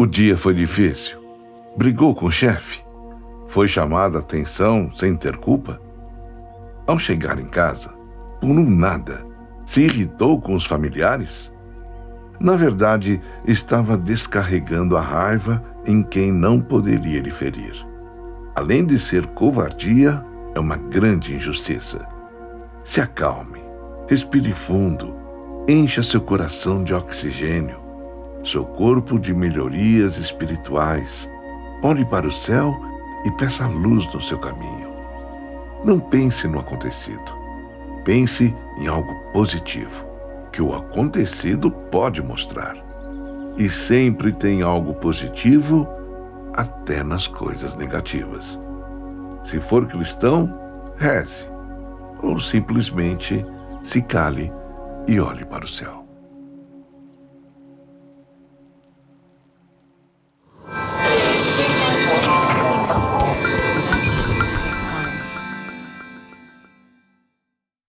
O dia foi difícil. Brigou com o chefe. Foi chamada a atenção sem ter culpa. Ao chegar em casa, por um nada, se irritou com os familiares. Na verdade, estava descarregando a raiva em quem não poderia lhe ferir. Além de ser covardia, é uma grande injustiça. Se acalme, respire fundo, encha seu coração de oxigênio, seu corpo de melhorias espirituais. Olhe para o céu e peça luz no seu caminho. Não pense no acontecido. Pense em algo positivo que o acontecido pode mostrar. E sempre tem algo positivo até nas coisas negativas. Se for cristão, reze, ou simplesmente se cale e olhe para o céu.